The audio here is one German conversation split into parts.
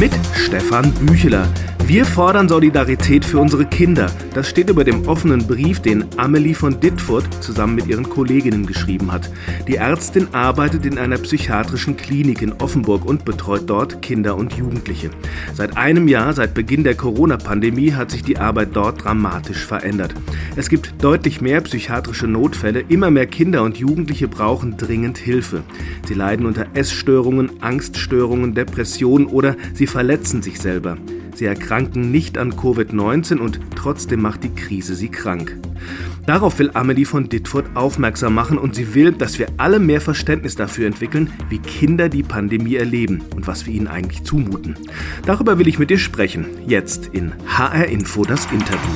Mit Stefan Bücheler. Wir fordern Solidarität für unsere Kinder. Das steht über dem offenen Brief, den Amelie von Ditfurt zusammen mit ihren Kolleginnen geschrieben hat. Die Ärztin arbeitet in einer psychiatrischen Klinik in Offenburg und betreut dort Kinder und Jugendliche. Seit einem Jahr, seit Beginn der Corona-Pandemie, hat sich die Arbeit dort dramatisch verändert. Es gibt deutlich mehr psychiatrische Notfälle, immer mehr Kinder und Jugendliche brauchen dringend Hilfe. Sie leiden unter Essstörungen, Angststörungen, Depressionen oder sie verletzen sich selber. Sie erkranken nicht an Covid-19 und trotzdem macht die Krise sie krank. Darauf will Amelie von Ditfurt aufmerksam machen und sie will, dass wir alle mehr Verständnis dafür entwickeln, wie Kinder die Pandemie erleben und was wir ihnen eigentlich zumuten. Darüber will ich mit dir sprechen. Jetzt in HR Info das Interview.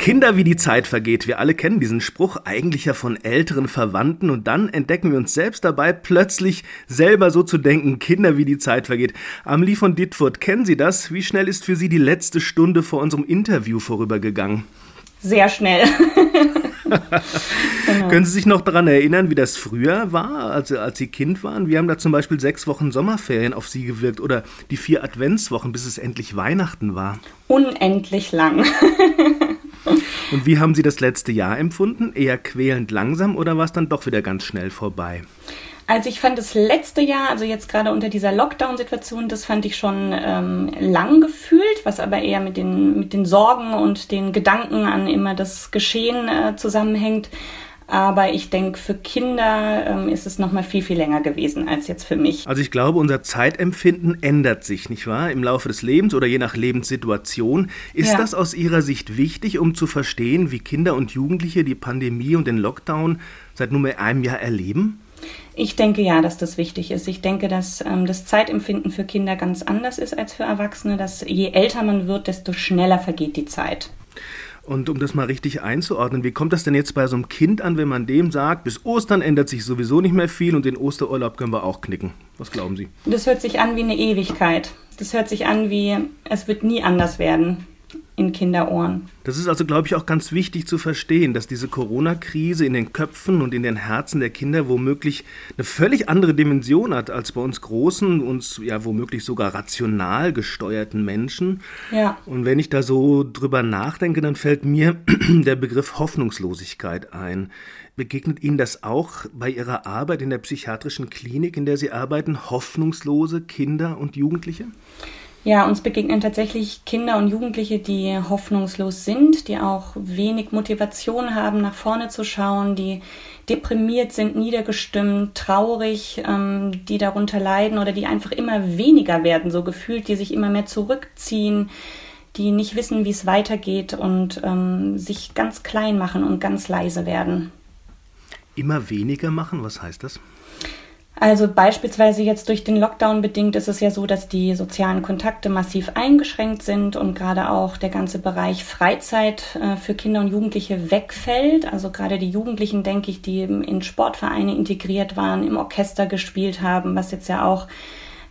Kinder, wie die Zeit vergeht. Wir alle kennen diesen Spruch, eigentlich ja von älteren Verwandten und dann entdecken wir uns selbst dabei, plötzlich selber so zu denken, Kinder, wie die Zeit vergeht. Amelie von Dittfurt, kennen Sie das? Wie schnell ist für Sie die letzte Stunde vor unserem Interview vorübergegangen? Sehr schnell. genau. Können Sie sich noch daran erinnern, wie das früher war, als, als Sie Kind waren? Wir haben da zum Beispiel sechs Wochen Sommerferien auf Sie gewirkt oder die vier Adventswochen, bis es endlich Weihnachten war. Unendlich lang. Und wie haben Sie das letzte Jahr empfunden? Eher quälend langsam oder war es dann doch wieder ganz schnell vorbei? Also ich fand das letzte Jahr, also jetzt gerade unter dieser Lockdown-Situation, das fand ich schon ähm, lang gefühlt, was aber eher mit den, mit den Sorgen und den Gedanken an immer das Geschehen äh, zusammenhängt. Aber ich denke, für Kinder ähm, ist es noch mal viel, viel länger gewesen als jetzt für mich. Also ich glaube, unser Zeitempfinden ändert sich, nicht wahr? Im Laufe des Lebens oder je nach Lebenssituation. Ist ja. das aus Ihrer Sicht wichtig, um zu verstehen, wie Kinder und Jugendliche die Pandemie und den Lockdown seit nunmehr einem Jahr erleben? Ich denke ja, dass das wichtig ist. Ich denke, dass ähm, das Zeitempfinden für Kinder ganz anders ist als für Erwachsene, dass je älter man wird, desto schneller vergeht die Zeit. Und um das mal richtig einzuordnen, wie kommt das denn jetzt bei so einem Kind an, wenn man dem sagt, bis Ostern ändert sich sowieso nicht mehr viel und den Osterurlaub können wir auch knicken? Was glauben Sie? Das hört sich an wie eine Ewigkeit. Das hört sich an wie, es wird nie anders werden in Kinderohren. Das ist also, glaube ich, auch ganz wichtig zu verstehen, dass diese Corona-Krise in den Köpfen und in den Herzen der Kinder womöglich eine völlig andere Dimension hat als bei uns großen, uns ja womöglich sogar rational gesteuerten Menschen. Ja. Und wenn ich da so drüber nachdenke, dann fällt mir der Begriff Hoffnungslosigkeit ein. Begegnet Ihnen das auch bei Ihrer Arbeit in der psychiatrischen Klinik, in der Sie arbeiten, hoffnungslose Kinder und Jugendliche? Ja, uns begegnen tatsächlich Kinder und Jugendliche, die hoffnungslos sind, die auch wenig Motivation haben, nach vorne zu schauen, die deprimiert sind, niedergestimmt, traurig, ähm, die darunter leiden oder die einfach immer weniger werden, so gefühlt, die sich immer mehr zurückziehen, die nicht wissen, wie es weitergeht und ähm, sich ganz klein machen und ganz leise werden. Immer weniger machen, was heißt das? Also beispielsweise jetzt durch den Lockdown bedingt ist es ja so, dass die sozialen Kontakte massiv eingeschränkt sind und gerade auch der ganze Bereich Freizeit äh, für Kinder und Jugendliche wegfällt. Also gerade die Jugendlichen, denke ich, die in Sportvereine integriert waren, im Orchester gespielt haben, was jetzt ja auch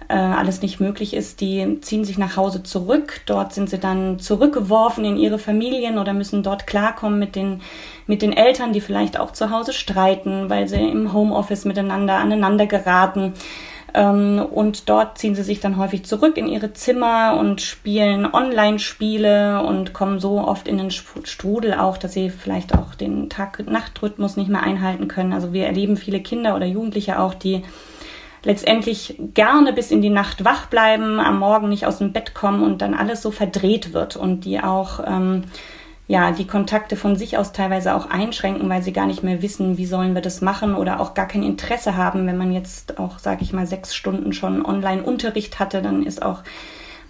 äh, alles nicht möglich ist, die ziehen sich nach Hause zurück. Dort sind sie dann zurückgeworfen in ihre Familien oder müssen dort klarkommen mit den, mit den Eltern, die vielleicht auch zu Hause streiten, weil sie im Homeoffice miteinander aneinander geraten. Ähm, und dort ziehen sie sich dann häufig zurück in ihre Zimmer und spielen Online-Spiele und kommen so oft in den Strudel auch, dass sie vielleicht auch den Tag-Nacht-Rhythmus nicht mehr einhalten können. Also wir erleben viele Kinder oder Jugendliche auch, die letztendlich gerne bis in die Nacht wach bleiben, am Morgen nicht aus dem Bett kommen und dann alles so verdreht wird und die auch ähm, ja die Kontakte von sich aus teilweise auch einschränken, weil sie gar nicht mehr wissen, wie sollen wir das machen oder auch gar kein Interesse haben, wenn man jetzt auch, sage ich mal, sechs Stunden schon Online-Unterricht hatte, dann ist auch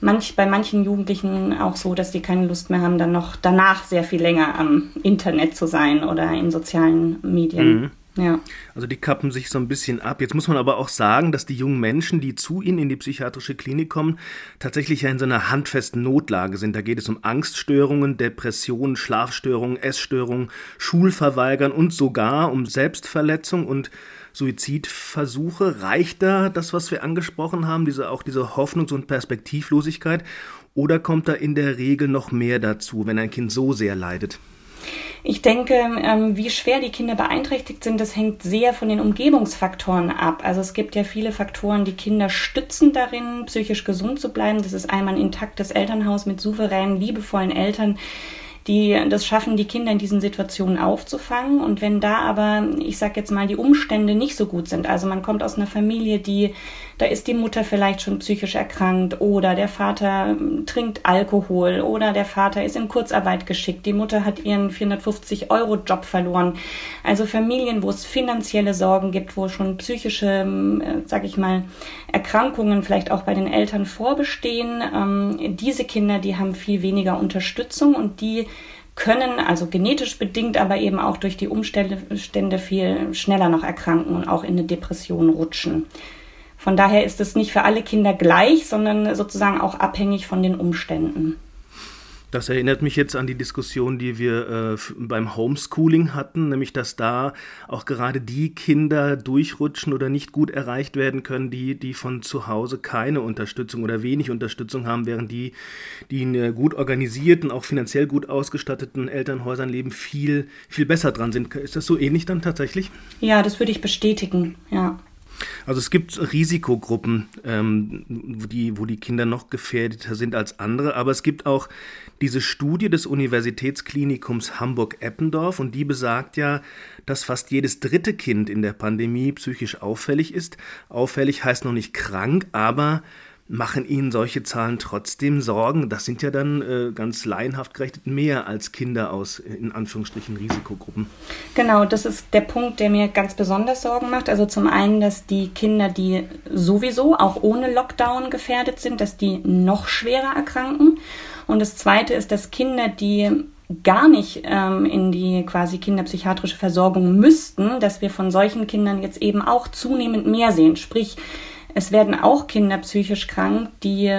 manch, bei manchen Jugendlichen auch so, dass die keine Lust mehr haben, dann noch danach sehr viel länger am Internet zu sein oder in sozialen Medien. Mhm. Ja. Also die kappen sich so ein bisschen ab. Jetzt muss man aber auch sagen, dass die jungen Menschen, die zu ihnen in die psychiatrische Klinik kommen, tatsächlich ja in so einer handfesten Notlage sind. Da geht es um Angststörungen, Depressionen, Schlafstörungen, Essstörungen, Schulverweigern und sogar um Selbstverletzung und Suizidversuche. Reicht da das, was wir angesprochen haben, diese, auch diese Hoffnungs- und Perspektivlosigkeit? Oder kommt da in der Regel noch mehr dazu, wenn ein Kind so sehr leidet? Ich denke, ähm, wie schwer die Kinder beeinträchtigt sind, das hängt sehr von den Umgebungsfaktoren ab. Also es gibt ja viele Faktoren, die Kinder stützen darin, psychisch gesund zu bleiben. Das ist einmal ein intaktes Elternhaus mit souveränen, liebevollen Eltern, die das schaffen, die Kinder in diesen Situationen aufzufangen. Und wenn da aber, ich sage jetzt mal, die Umstände nicht so gut sind, also man kommt aus einer Familie, die, da ist die Mutter vielleicht schon psychisch erkrankt oder der Vater trinkt Alkohol oder der Vater ist in Kurzarbeit geschickt, die Mutter hat ihren 450 Euro Job verloren. Also Familien, wo es finanzielle Sorgen gibt, wo schon psychische, äh, sage ich mal, Erkrankungen vielleicht auch bei den Eltern vorbestehen. Ähm, diese Kinder, die haben viel weniger Unterstützung und die können, also genetisch bedingt, aber eben auch durch die Umstände viel schneller noch erkranken und auch in eine Depression rutschen. Von daher ist es nicht für alle Kinder gleich, sondern sozusagen auch abhängig von den Umständen. Das erinnert mich jetzt an die Diskussion, die wir äh, beim Homeschooling hatten, nämlich dass da auch gerade die Kinder durchrutschen oder nicht gut erreicht werden können, die, die von zu Hause keine Unterstützung oder wenig Unterstützung haben, während die, die in gut organisierten, auch finanziell gut ausgestatteten Elternhäusern leben, viel, viel besser dran sind. Ist das so ähnlich dann tatsächlich? Ja, das würde ich bestätigen, ja. Also es gibt Risikogruppen, ähm, wo, die, wo die Kinder noch gefährdeter sind als andere, aber es gibt auch diese Studie des Universitätsklinikums Hamburg-Eppendorf und die besagt ja, dass fast jedes dritte Kind in der Pandemie psychisch auffällig ist. Auffällig heißt noch nicht krank, aber Machen Ihnen solche Zahlen trotzdem Sorgen? Das sind ja dann äh, ganz laienhaft gerechnet mehr als Kinder aus in Anführungsstrichen Risikogruppen. Genau, das ist der Punkt, der mir ganz besonders Sorgen macht. Also zum einen, dass die Kinder, die sowieso auch ohne Lockdown gefährdet sind, dass die noch schwerer erkranken. Und das zweite ist, dass Kinder, die gar nicht ähm, in die quasi kinderpsychiatrische Versorgung müssten, dass wir von solchen Kindern jetzt eben auch zunehmend mehr sehen. Sprich, es werden auch Kinder psychisch krank, die,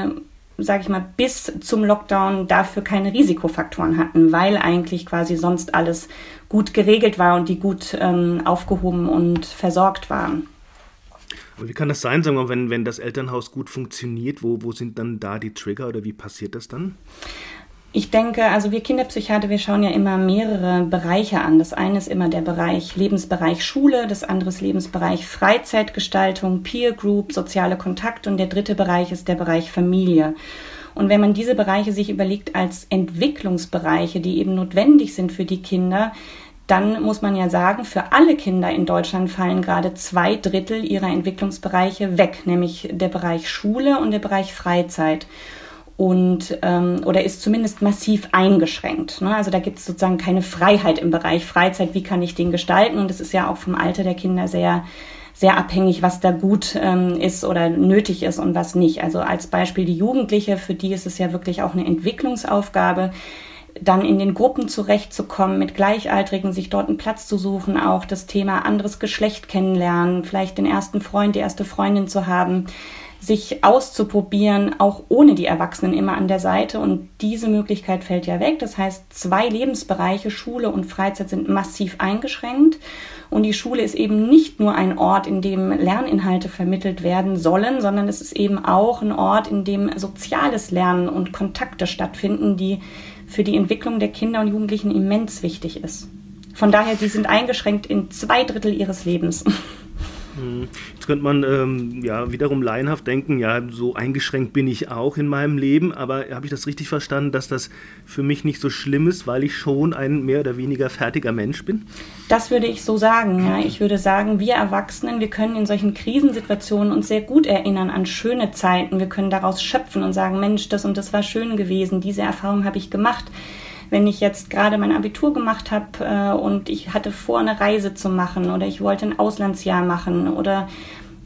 sage ich mal, bis zum Lockdown dafür keine Risikofaktoren hatten, weil eigentlich quasi sonst alles gut geregelt war und die gut ähm, aufgehoben und versorgt waren. Aber wie kann das sein, sagen wir, wenn, wenn das Elternhaus gut funktioniert, wo, wo sind dann da die Trigger oder wie passiert das dann? Ich denke, also wir Kinderpsychiater, wir schauen ja immer mehrere Bereiche an. Das eine ist immer der Bereich Lebensbereich Schule, das andere ist Lebensbereich Freizeitgestaltung, Peer Group, soziale Kontakte und der dritte Bereich ist der Bereich Familie. Und wenn man diese Bereiche sich überlegt als Entwicklungsbereiche, die eben notwendig sind für die Kinder, dann muss man ja sagen, für alle Kinder in Deutschland fallen gerade zwei Drittel ihrer Entwicklungsbereiche weg, nämlich der Bereich Schule und der Bereich Freizeit und ähm, oder ist zumindest massiv eingeschränkt. Ne? Also da gibt es sozusagen keine Freiheit im Bereich Freizeit. Wie kann ich den gestalten? Und es ist ja auch vom Alter der Kinder sehr sehr abhängig, was da gut ähm, ist oder nötig ist und was nicht. Also als Beispiel die Jugendliche, für die ist es ja wirklich auch eine Entwicklungsaufgabe, dann in den Gruppen zurechtzukommen, mit Gleichaltrigen, sich dort einen Platz zu suchen, auch das Thema anderes Geschlecht kennenlernen, vielleicht den ersten Freund, die erste Freundin zu haben sich auszuprobieren, auch ohne die Erwachsenen immer an der Seite. Und diese Möglichkeit fällt ja weg. Das heißt, zwei Lebensbereiche, Schule und Freizeit, sind massiv eingeschränkt. Und die Schule ist eben nicht nur ein Ort, in dem Lerninhalte vermittelt werden sollen, sondern es ist eben auch ein Ort, in dem soziales Lernen und Kontakte stattfinden, die für die Entwicklung der Kinder und Jugendlichen immens wichtig ist. Von daher, die sind eingeschränkt in zwei Drittel ihres Lebens. Hm. Jetzt könnte man ähm, ja wiederum laienhaft denken, ja, so eingeschränkt bin ich auch in meinem Leben, aber habe ich das richtig verstanden, dass das für mich nicht so schlimm ist, weil ich schon ein mehr oder weniger fertiger Mensch bin? Das würde ich so sagen, ja. Ich würde sagen, wir Erwachsenen, wir können in solchen Krisensituationen uns sehr gut erinnern an schöne Zeiten. Wir können daraus schöpfen und sagen, Mensch, das und das war schön gewesen, diese Erfahrung habe ich gemacht wenn ich jetzt gerade mein Abitur gemacht habe äh, und ich hatte vor, eine Reise zu machen oder ich wollte ein Auslandsjahr machen oder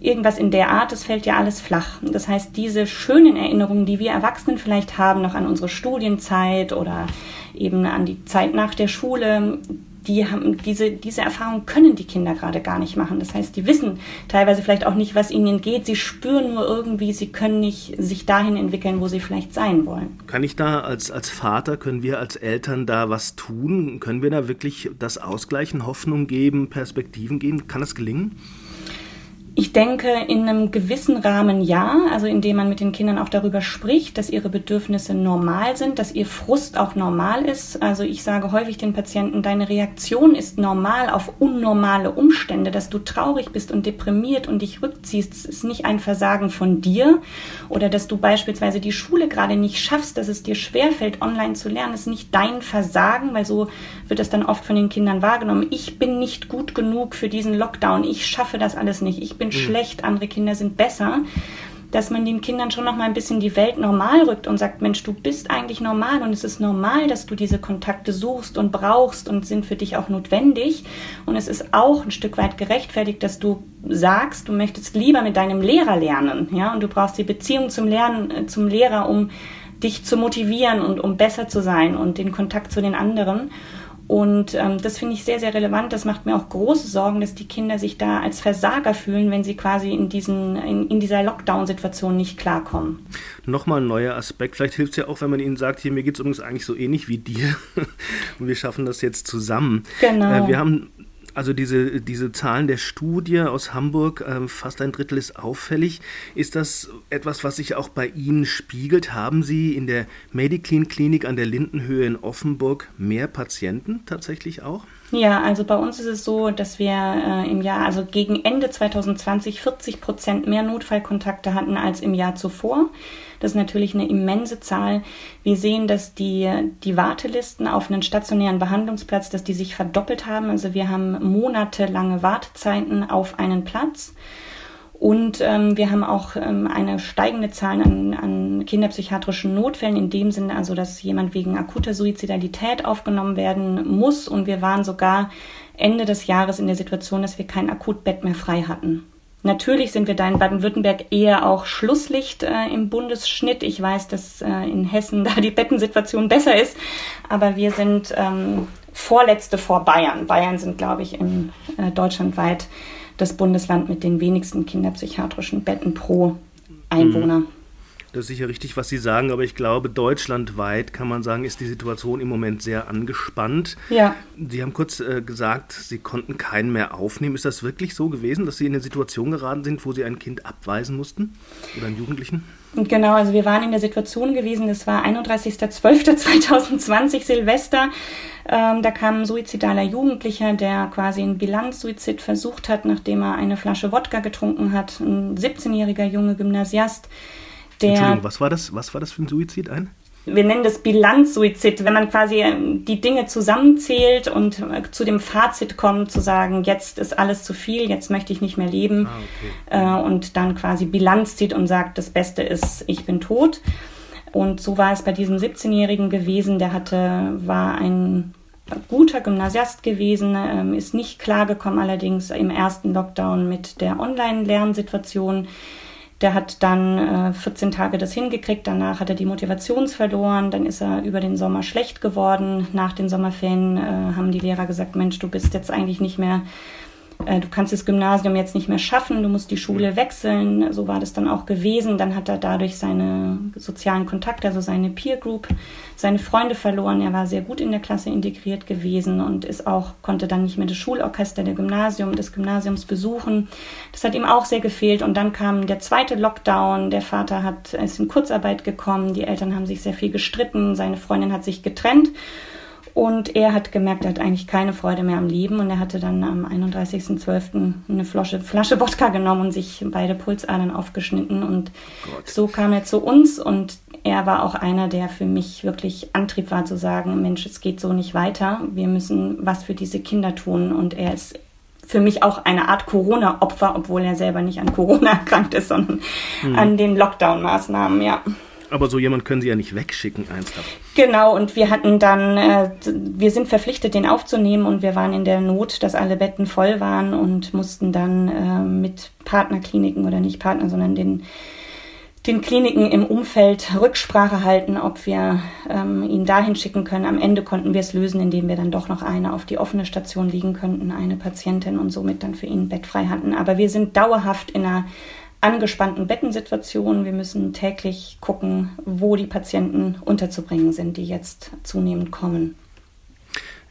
irgendwas in der Art, das fällt ja alles flach. Das heißt, diese schönen Erinnerungen, die wir Erwachsenen vielleicht haben, noch an unsere Studienzeit oder eben an die Zeit nach der Schule, die haben diese, diese Erfahrung können die Kinder gerade gar nicht machen. Das heißt, die wissen teilweise vielleicht auch nicht, was ihnen entgeht. Sie spüren nur irgendwie, sie können nicht sich dahin entwickeln, wo sie vielleicht sein wollen. Kann ich da als, als Vater, können wir als Eltern da was tun? Können wir da wirklich das ausgleichen, Hoffnung geben, Perspektiven geben? Kann das gelingen? Ich denke, in einem gewissen Rahmen ja, also indem man mit den Kindern auch darüber spricht, dass ihre Bedürfnisse normal sind, dass ihr Frust auch normal ist. Also ich sage häufig den Patienten, deine Reaktion ist normal auf unnormale Umstände, dass du traurig bist und deprimiert und dich rückziehst. Das ist nicht ein Versagen von dir oder dass du beispielsweise die Schule gerade nicht schaffst, dass es dir schwerfällt, online zu lernen, das ist nicht dein Versagen, weil so wird es dann oft von den Kindern wahrgenommen. Ich bin nicht gut genug für diesen Lockdown. Ich schaffe das alles nicht. Ich bin bin mhm. schlecht, andere Kinder sind besser, dass man den Kindern schon noch mal ein bisschen die Welt normal rückt und sagt, Mensch, du bist eigentlich normal und es ist normal, dass du diese Kontakte suchst und brauchst und sind für dich auch notwendig. Und es ist auch ein Stück weit gerechtfertigt, dass du sagst, du möchtest lieber mit deinem Lehrer lernen, ja, und du brauchst die Beziehung zum Lernen, äh, zum Lehrer, um dich zu motivieren und um besser zu sein und den Kontakt zu den anderen. Und ähm, das finde ich sehr, sehr relevant. Das macht mir auch große Sorgen, dass die Kinder sich da als Versager fühlen, wenn sie quasi in, diesen, in, in dieser Lockdown-Situation nicht klarkommen. Nochmal ein neuer Aspekt. Vielleicht hilft es ja auch, wenn man ihnen sagt, hier, mir geht es übrigens eigentlich so ähnlich wie dir. Und wir schaffen das jetzt zusammen. Genau. Äh, wir haben also diese, diese Zahlen der Studie aus Hamburg, ähm, fast ein Drittel ist auffällig. Ist das etwas, was sich auch bei Ihnen spiegelt? Haben Sie in der Mediclean Klinik an der Lindenhöhe in Offenburg mehr Patienten tatsächlich auch? Ja, also bei uns ist es so, dass wir äh, im Jahr, also gegen Ende 2020 40 Prozent mehr Notfallkontakte hatten als im Jahr zuvor. Das ist natürlich eine immense Zahl. Wir sehen, dass die, die Wartelisten auf einen stationären Behandlungsplatz, dass die sich verdoppelt haben. Also wir haben monatelange Wartezeiten auf einen Platz. Und ähm, wir haben auch ähm, eine steigende Zahl an, an kinderpsychiatrischen Notfällen, in dem Sinne also, dass jemand wegen akuter Suizidalität aufgenommen werden muss. Und wir waren sogar Ende des Jahres in der Situation, dass wir kein Akutbett mehr frei hatten. Natürlich sind wir da in Baden-Württemberg eher auch Schlusslicht äh, im Bundesschnitt. Ich weiß, dass äh, in Hessen da die Bettensituation besser ist, aber wir sind ähm, vorletzte vor Bayern. Bayern sind, glaube ich, in äh, deutschlandweit das Bundesland mit den wenigsten kinderpsychiatrischen Betten pro Einwohner. Mhm. Das ist sicher richtig, was Sie sagen, aber ich glaube, deutschlandweit kann man sagen, ist die Situation im Moment sehr angespannt. Ja. Sie haben kurz äh, gesagt, Sie konnten keinen mehr aufnehmen. Ist das wirklich so gewesen, dass Sie in eine Situation geraten sind, wo Sie ein Kind abweisen mussten oder einen Jugendlichen? Genau, also wir waren in der Situation gewesen, das war 31.12.2020 Silvester. Ähm, da kam ein suizidaler Jugendlicher, der quasi einen Bilanzsuizid versucht hat, nachdem er eine Flasche Wodka getrunken hat. Ein 17-jähriger junge Gymnasiast der, Entschuldigung, was war das? Was war das für ein Suizid ein? wir nennen das Bilanzsuizid, wenn man quasi ähm, die Dinge zusammenzählt und äh, zu dem Fazit kommt, zu sagen, jetzt ist alles zu viel, jetzt möchte ich nicht mehr leben ah, okay. Äh, und dann quasi Bilanz zieht und sagt, das Beste ist, ich bin tot. Und so war es bei diesem 17-Jährigen gewesen, der hatte, war ein guter Gymnasiast gewesen, ähm, ist nicht klargekommen allerdings im ersten Lockdown mit der Online-Lernsituation der hat dann äh, 14 Tage das hingekriegt, danach hat er die Motivation verloren, dann ist er über den Sommer schlecht geworden. Nach den Sommerferien äh, haben die Lehrer gesagt, Mensch, du bist jetzt eigentlich nicht mehr äh, du kannst das Gymnasium jetzt nicht mehr schaffen, du musst die Schule wechseln. So war das dann auch gewesen. Dann hat er dadurch seine sozialen Kontakte, also seine Peer Group, seine Freunde verloren. Er war sehr gut in der Klasse integriert gewesen und ist auch, konnte dann nicht mehr das Schulorchester der Gymnasium, des Gymnasiums besuchen. Das hat ihm auch sehr gefehlt. Und dann kam der zweite Lockdown. Der Vater hat, ist in Kurzarbeit gekommen. Die Eltern haben sich sehr viel gestritten. Seine Freundin hat sich getrennt. Und er hat gemerkt, er hat eigentlich keine Freude mehr am Leben und er hatte dann am 31.12. eine Flasche, Flasche Wodka genommen und sich beide Pulsadern aufgeschnitten und Gott. so kam er zu uns und er war auch einer, der für mich wirklich Antrieb war zu sagen, Mensch, es geht so nicht weiter, wir müssen was für diese Kinder tun und er ist für mich auch eine Art Corona-Opfer, obwohl er selber nicht an Corona erkrankt ist, sondern hm. an den Lockdown-Maßnahmen, ja. Aber so jemand können Sie ja nicht wegschicken, ernsthaft. Genau, und wir hatten dann, äh, wir sind verpflichtet, den aufzunehmen und wir waren in der Not, dass alle Betten voll waren und mussten dann äh, mit Partnerkliniken oder nicht Partner, sondern den, den Kliniken im Umfeld Rücksprache halten, ob wir ähm, ihn dahin schicken können. Am Ende konnten wir es lösen, indem wir dann doch noch eine auf die offene Station liegen könnten, eine Patientin und somit dann für ihn Bett frei hatten. Aber wir sind dauerhaft in einer angespannten Bettensituationen. Wir müssen täglich gucken, wo die Patienten unterzubringen sind, die jetzt zunehmend kommen.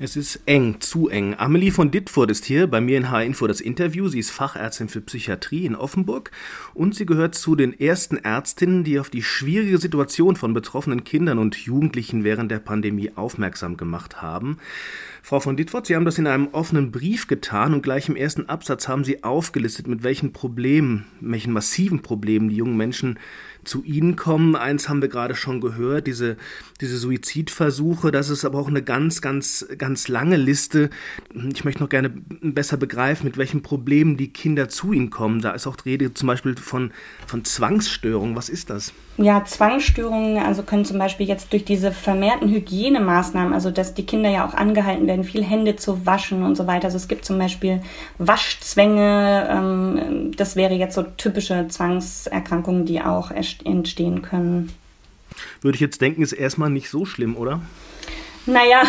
Es ist eng, zu eng. Amelie von Dittfurt ist hier bei mir in H-Info das Interview. Sie ist Fachärztin für Psychiatrie in Offenburg und sie gehört zu den ersten Ärztinnen, die auf die schwierige Situation von betroffenen Kindern und Jugendlichen während der Pandemie aufmerksam gemacht haben. Frau von Dittfurt, Sie haben das in einem offenen Brief getan und gleich im ersten Absatz haben Sie aufgelistet, mit welchen Problemen, welchen massiven Problemen die jungen Menschen zu Ihnen kommen. Eins haben wir gerade schon gehört, diese, diese Suizidversuche. Das ist aber auch eine ganz, ganz, ganz lange Liste. Ich möchte noch gerne besser begreifen, mit welchen Problemen die Kinder zu Ihnen kommen. Da ist auch die Rede zum Beispiel von, von Zwangsstörungen. Was ist das? Ja, Zwangsstörungen, also können zum Beispiel jetzt durch diese vermehrten Hygienemaßnahmen, also dass die Kinder ja auch angehalten werden, viel Hände zu waschen und so weiter. Also es gibt zum Beispiel Waschzwänge, ähm, das wäre jetzt so typische Zwangserkrankungen, die auch entstehen können. Würde ich jetzt denken, ist erstmal nicht so schlimm, oder? Naja,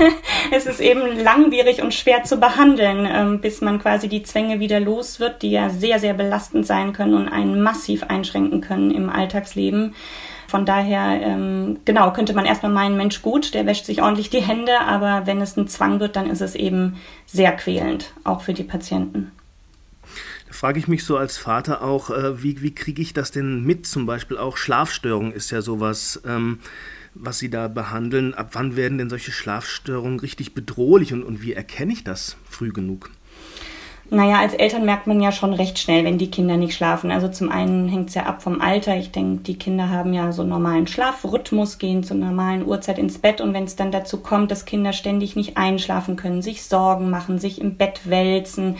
es ist eben langwierig und schwer zu behandeln, ähm, bis man quasi die Zwänge wieder los wird, die ja sehr, sehr belastend sein können und einen massiv einschränken können im Alltagsleben. Von daher, ähm, genau, könnte man erstmal meinen, Mensch gut, der wäscht sich ordentlich die Hände, aber wenn es ein Zwang wird, dann ist es eben sehr quälend, auch für die Patienten frage ich mich so als Vater auch, äh, wie, wie kriege ich das denn mit? Zum Beispiel auch Schlafstörungen ist ja sowas, ähm, was Sie da behandeln. Ab wann werden denn solche Schlafstörungen richtig bedrohlich und, und wie erkenne ich das früh genug? Naja, als Eltern merkt man ja schon recht schnell, wenn die Kinder nicht schlafen. Also zum einen hängt es ja ab vom Alter. Ich denke, die Kinder haben ja so einen normalen Schlafrhythmus, gehen zur normalen Uhrzeit ins Bett. Und wenn es dann dazu kommt, dass Kinder ständig nicht einschlafen können, sich Sorgen machen, sich im Bett wälzen,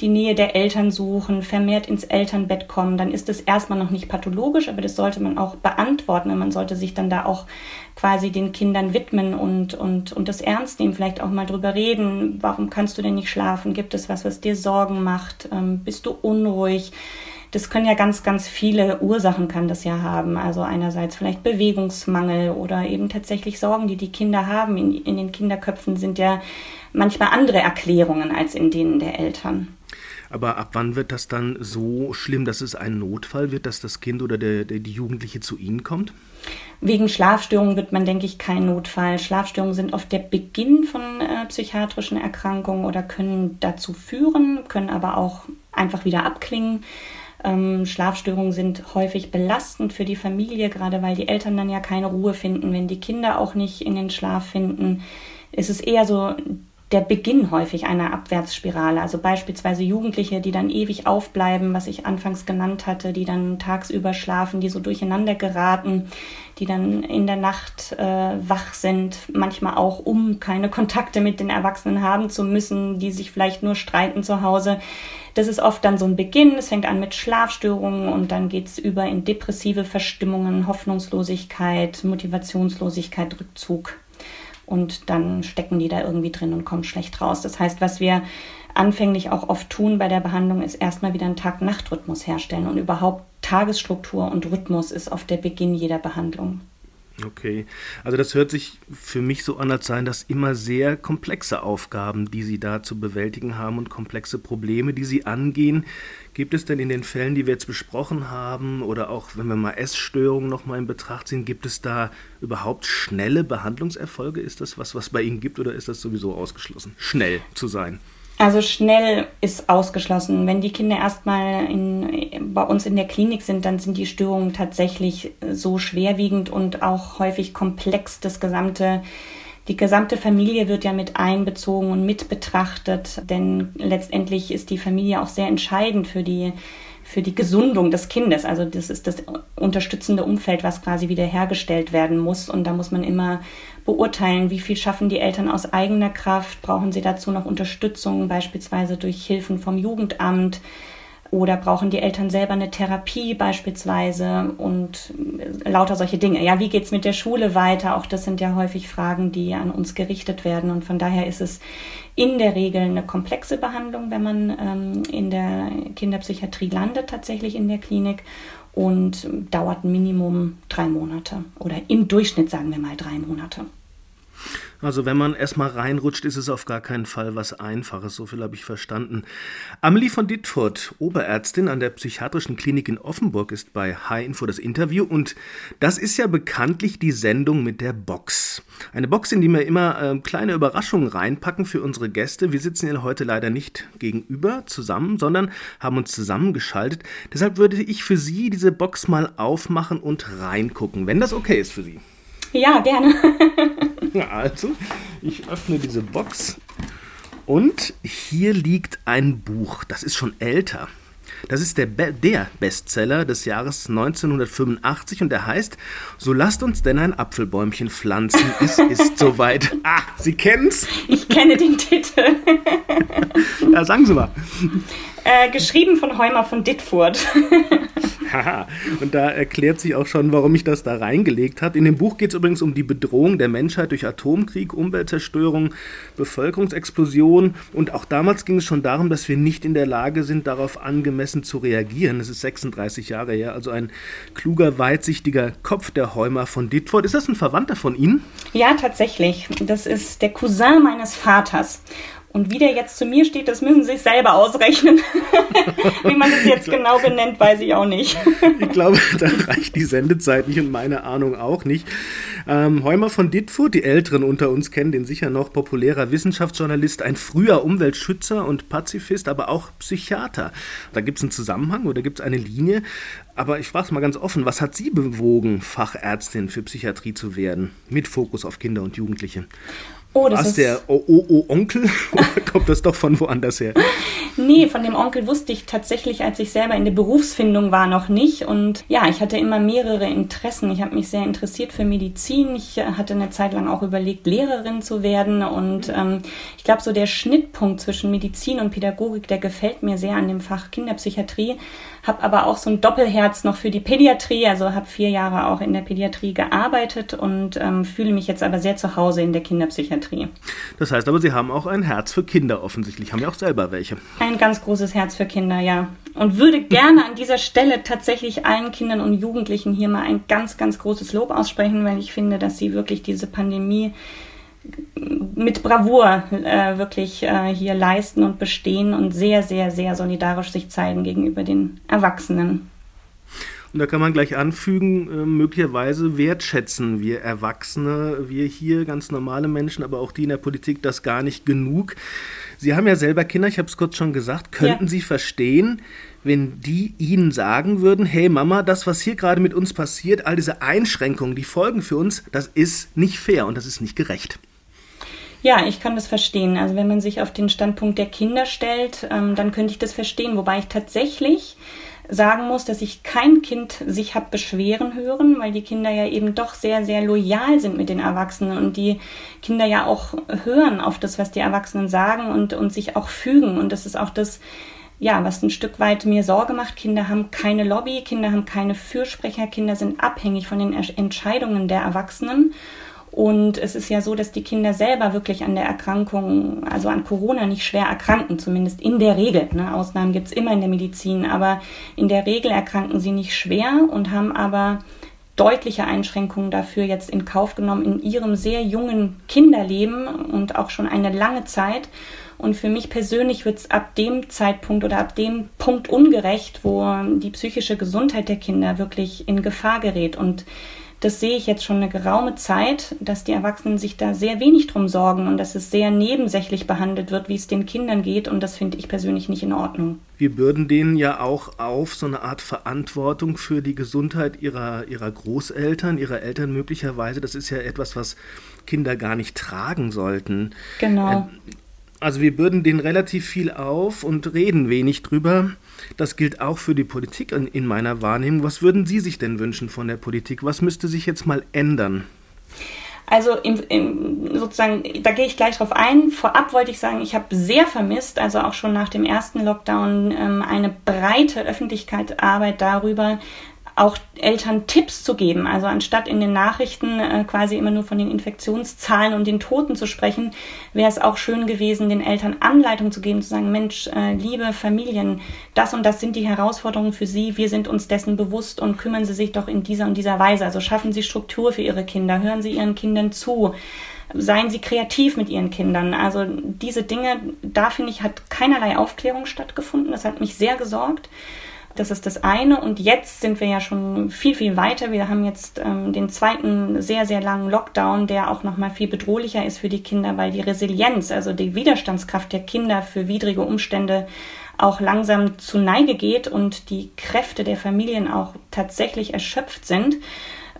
die Nähe der Eltern suchen, vermehrt ins Elternbett kommen, dann ist das erstmal noch nicht pathologisch, aber das sollte man auch beantworten. Und man sollte sich dann da auch quasi den Kindern widmen und, und, und das ernst nehmen, vielleicht auch mal drüber reden. Warum kannst du denn nicht schlafen? Gibt es was, was dir Sorgen macht? Ähm, bist du unruhig? Das können ja ganz, ganz viele Ursachen kann das ja haben. Also einerseits vielleicht Bewegungsmangel oder eben tatsächlich Sorgen, die die Kinder haben. In, in den Kinderköpfen sind ja manchmal andere Erklärungen als in denen der Eltern. Aber ab wann wird das dann so schlimm, dass es ein Notfall wird, dass das Kind oder der, der, die Jugendliche zu Ihnen kommt? Wegen Schlafstörungen wird man, denke ich, kein Notfall. Schlafstörungen sind oft der Beginn von äh, psychiatrischen Erkrankungen oder können dazu führen, können aber auch einfach wieder abklingen. Ähm, Schlafstörungen sind häufig belastend für die Familie, gerade weil die Eltern dann ja keine Ruhe finden, wenn die Kinder auch nicht in den Schlaf finden. Es ist eher so der Beginn häufig einer Abwärtsspirale. Also beispielsweise Jugendliche, die dann ewig aufbleiben, was ich anfangs genannt hatte, die dann tagsüber schlafen, die so durcheinander geraten, die dann in der Nacht äh, wach sind, manchmal auch um keine Kontakte mit den Erwachsenen haben zu müssen, die sich vielleicht nur streiten zu Hause. Das ist oft dann so ein Beginn. Es fängt an mit Schlafstörungen und dann geht's über in depressive Verstimmungen, Hoffnungslosigkeit, Motivationslosigkeit, Rückzug und dann stecken die da irgendwie drin und kommen schlecht raus. Das heißt, was wir anfänglich auch oft tun bei der Behandlung, ist erstmal wieder einen Tag-Nacht-Rhythmus herstellen und überhaupt Tagesstruktur und Rhythmus ist oft der Beginn jeder Behandlung. Okay, also das hört sich für mich so an, als seien das immer sehr komplexe Aufgaben, die Sie da zu bewältigen haben und komplexe Probleme, die Sie angehen. Gibt es denn in den Fällen, die wir jetzt besprochen haben, oder auch wenn wir mal Essstörungen nochmal in Betracht ziehen, gibt es da überhaupt schnelle Behandlungserfolge? Ist das was, was bei Ihnen gibt oder ist das sowieso ausgeschlossen, schnell zu sein? Also schnell ist ausgeschlossen. Wenn die Kinder erstmal in, bei uns in der Klinik sind, dann sind die Störungen tatsächlich so schwerwiegend und auch häufig komplex. Das gesamte, die gesamte Familie wird ja mit einbezogen und mit betrachtet, denn letztendlich ist die Familie auch sehr entscheidend für die für die Gesundung des Kindes. Also das ist das unterstützende Umfeld, was quasi wiederhergestellt werden muss. Und da muss man immer beurteilen, wie viel schaffen die Eltern aus eigener Kraft, brauchen sie dazu noch Unterstützung, beispielsweise durch Hilfen vom Jugendamt oder brauchen die Eltern selber eine Therapie beispielsweise und lauter solche Dinge. Ja, wie geht's mit der Schule weiter? Auch das sind ja häufig Fragen, die an uns gerichtet werden. Und von daher ist es in der Regel eine komplexe Behandlung, wenn man ähm, in der Kinderpsychiatrie landet, tatsächlich in der Klinik und dauert Minimum drei Monate oder im Durchschnitt sagen wir mal drei Monate. Also wenn man erstmal reinrutscht, ist es auf gar keinen Fall was Einfaches, so viel habe ich verstanden. Amelie von Dittfurt, Oberärztin an der Psychiatrischen Klinik in Offenburg, ist bei High Info das Interview und das ist ja bekanntlich die Sendung mit der Box. Eine Box, in die wir immer äh, kleine Überraschungen reinpacken für unsere Gäste. Wir sitzen Ihnen heute leider nicht gegenüber zusammen, sondern haben uns zusammengeschaltet. Deshalb würde ich für Sie diese Box mal aufmachen und reingucken, wenn das okay ist für Sie. Ja, gerne. also, ich öffne diese Box und hier liegt ein Buch. Das ist schon älter. Das ist der, Be der Bestseller des Jahres 1985 und der heißt So lasst uns denn ein Apfelbäumchen pflanzen. Es ist soweit. Ah, Sie kennen's? Ich kenne den Titel. ja, sagen Sie mal. Äh, geschrieben von Heumer von Dittfurt. Haha, und da erklärt sich auch schon, warum ich das da reingelegt habe. In dem Buch geht es übrigens um die Bedrohung der Menschheit durch Atomkrieg, Umweltzerstörung, Bevölkerungsexplosion. Und auch damals ging es schon darum, dass wir nicht in der Lage sind, darauf angemessen zu reagieren. Das ist 36 Jahre her. Also ein kluger, weitsichtiger Kopf der Heumer von Dittfurt. Ist das ein Verwandter von Ihnen? Ja, tatsächlich. Das ist der Cousin meines Vaters. Und wie der jetzt zu mir steht, das müssen Sie sich selber ausrechnen. wie man das jetzt genau benennt, weiß ich auch nicht. ich glaube, da reicht die Sendezeit nicht und meine Ahnung auch nicht. Ähm, Heumer von Dittfurt, die Älteren unter uns kennen den sicher noch, populärer Wissenschaftsjournalist, ein früher Umweltschützer und Pazifist, aber auch Psychiater. Da gibt es einen Zusammenhang oder gibt es eine Linie. Aber ich frage es mal ganz offen, was hat Sie bewogen, Fachärztin für Psychiatrie zu werden, mit Fokus auf Kinder und Jugendliche? Oh, das Was, ist der O-O-Onkel? Oder kommt das doch von woanders her? Nee, von dem Onkel wusste ich tatsächlich, als ich selber in der Berufsfindung war, noch nicht. Und ja, ich hatte immer mehrere Interessen. Ich habe mich sehr interessiert für Medizin. Ich hatte eine Zeit lang auch überlegt, Lehrerin zu werden. Und ähm, ich glaube, so der Schnittpunkt zwischen Medizin und Pädagogik, der gefällt mir sehr an dem Fach Kinderpsychiatrie habe aber auch so ein Doppelherz noch für die Pädiatrie, also habe vier Jahre auch in der Pädiatrie gearbeitet und ähm, fühle mich jetzt aber sehr zu Hause in der Kinderpsychiatrie. Das heißt aber, Sie haben auch ein Herz für Kinder offensichtlich, haben ja auch selber welche. Ein ganz großes Herz für Kinder, ja. Und würde gerne an dieser Stelle tatsächlich allen Kindern und Jugendlichen hier mal ein ganz, ganz großes Lob aussprechen, weil ich finde, dass sie wirklich diese Pandemie mit Bravour äh, wirklich äh, hier leisten und bestehen und sehr, sehr, sehr solidarisch sich zeigen gegenüber den Erwachsenen. Und da kann man gleich anfügen, äh, möglicherweise wertschätzen wir Erwachsene, wir hier ganz normale Menschen, aber auch die in der Politik das gar nicht genug. Sie haben ja selber Kinder, ich habe es kurz schon gesagt. Könnten ja. Sie verstehen, wenn die Ihnen sagen würden, hey Mama, das, was hier gerade mit uns passiert, all diese Einschränkungen, die folgen für uns, das ist nicht fair und das ist nicht gerecht. Ja, ich kann das verstehen. Also wenn man sich auf den Standpunkt der Kinder stellt, ähm, dann könnte ich das verstehen. Wobei ich tatsächlich sagen muss, dass ich kein Kind sich hat beschweren hören, weil die Kinder ja eben doch sehr, sehr loyal sind mit den Erwachsenen und die Kinder ja auch hören auf das, was die Erwachsenen sagen und, und sich auch fügen. Und das ist auch das, ja, was ein Stück weit mir Sorge macht. Kinder haben keine Lobby, Kinder haben keine Fürsprecher, Kinder sind abhängig von den Entscheidungen der Erwachsenen. Und es ist ja so, dass die Kinder selber wirklich an der Erkrankung, also an Corona nicht schwer erkranken, zumindest in der Regel. Ne? Ausnahmen gibt es immer in der Medizin, aber in der Regel erkranken sie nicht schwer und haben aber deutliche Einschränkungen dafür jetzt in Kauf genommen in ihrem sehr jungen Kinderleben und auch schon eine lange Zeit. Und für mich persönlich wird es ab dem Zeitpunkt oder ab dem Punkt ungerecht, wo die psychische Gesundheit der Kinder wirklich in Gefahr gerät. Und das sehe ich jetzt schon eine geraume Zeit, dass die Erwachsenen sich da sehr wenig drum sorgen und dass es sehr nebensächlich behandelt wird, wie es den Kindern geht. Und das finde ich persönlich nicht in Ordnung. Wir bürden denen ja auch auf so eine Art Verantwortung für die Gesundheit ihrer, ihrer Großeltern, ihrer Eltern möglicherweise. Das ist ja etwas, was Kinder gar nicht tragen sollten. Genau. Äh, also wir bürden denen relativ viel auf und reden wenig drüber. Das gilt auch für die Politik in meiner Wahrnehmung. Was würden Sie sich denn wünschen von der Politik? Was müsste sich jetzt mal ändern? Also im, im, sozusagen, da gehe ich gleich drauf ein. Vorab wollte ich sagen, ich habe sehr vermisst, also auch schon nach dem ersten Lockdown, ähm, eine breite Öffentlichkeitsarbeit darüber, auch Eltern Tipps zu geben. Also anstatt in den Nachrichten äh, quasi immer nur von den Infektionszahlen und den Toten zu sprechen, wäre es auch schön gewesen, den Eltern Anleitung zu geben, zu sagen, Mensch, äh, liebe Familien, das und das sind die Herausforderungen für Sie, wir sind uns dessen bewusst und kümmern Sie sich doch in dieser und dieser Weise. Also schaffen Sie Struktur für Ihre Kinder, hören Sie Ihren Kindern zu seien sie kreativ mit ihren Kindern. Also diese Dinge, da finde ich, hat keinerlei Aufklärung stattgefunden. Das hat mich sehr gesorgt. Das ist das eine. Und jetzt sind wir ja schon viel, viel weiter. Wir haben jetzt ähm, den zweiten sehr, sehr langen Lockdown, der auch nochmal viel bedrohlicher ist für die Kinder, weil die Resilienz, also die Widerstandskraft der Kinder für widrige Umstände auch langsam zu Neige geht und die Kräfte der Familien auch tatsächlich erschöpft sind.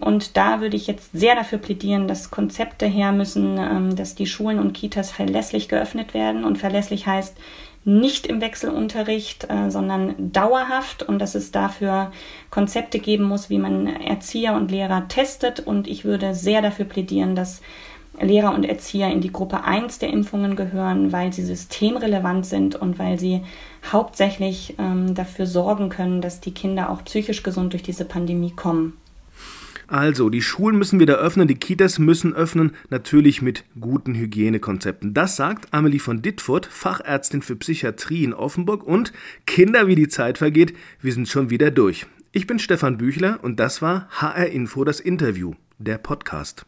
Und da würde ich jetzt sehr dafür plädieren, dass Konzepte her müssen, ähm, dass die Schulen und Kitas verlässlich geöffnet werden. Und verlässlich heißt, nicht im Wechselunterricht, äh, sondern dauerhaft und dass es dafür Konzepte geben muss, wie man Erzieher und Lehrer testet. Und ich würde sehr dafür plädieren, dass Lehrer und Erzieher in die Gruppe 1 der Impfungen gehören, weil sie systemrelevant sind und weil sie hauptsächlich ähm, dafür sorgen können, dass die Kinder auch psychisch gesund durch diese Pandemie kommen. Also, die Schulen müssen wieder öffnen, die Kitas müssen öffnen, natürlich mit guten Hygienekonzepten. Das sagt Amelie von Dittfurt, Fachärztin für Psychiatrie in Offenburg und Kinder, wie die Zeit vergeht, wir sind schon wieder durch. Ich bin Stefan Büchler und das war HR Info das Interview, der Podcast.